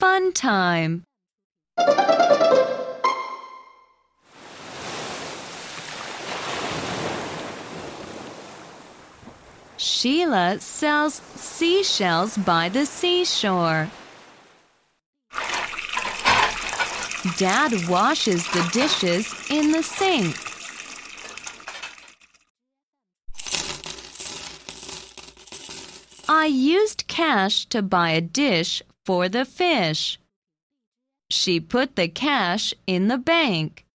Fun time. Sheila sells seashells by the seashore. Dad washes the dishes in the sink. I used cash to buy a dish for the fish. She put the cash in the bank.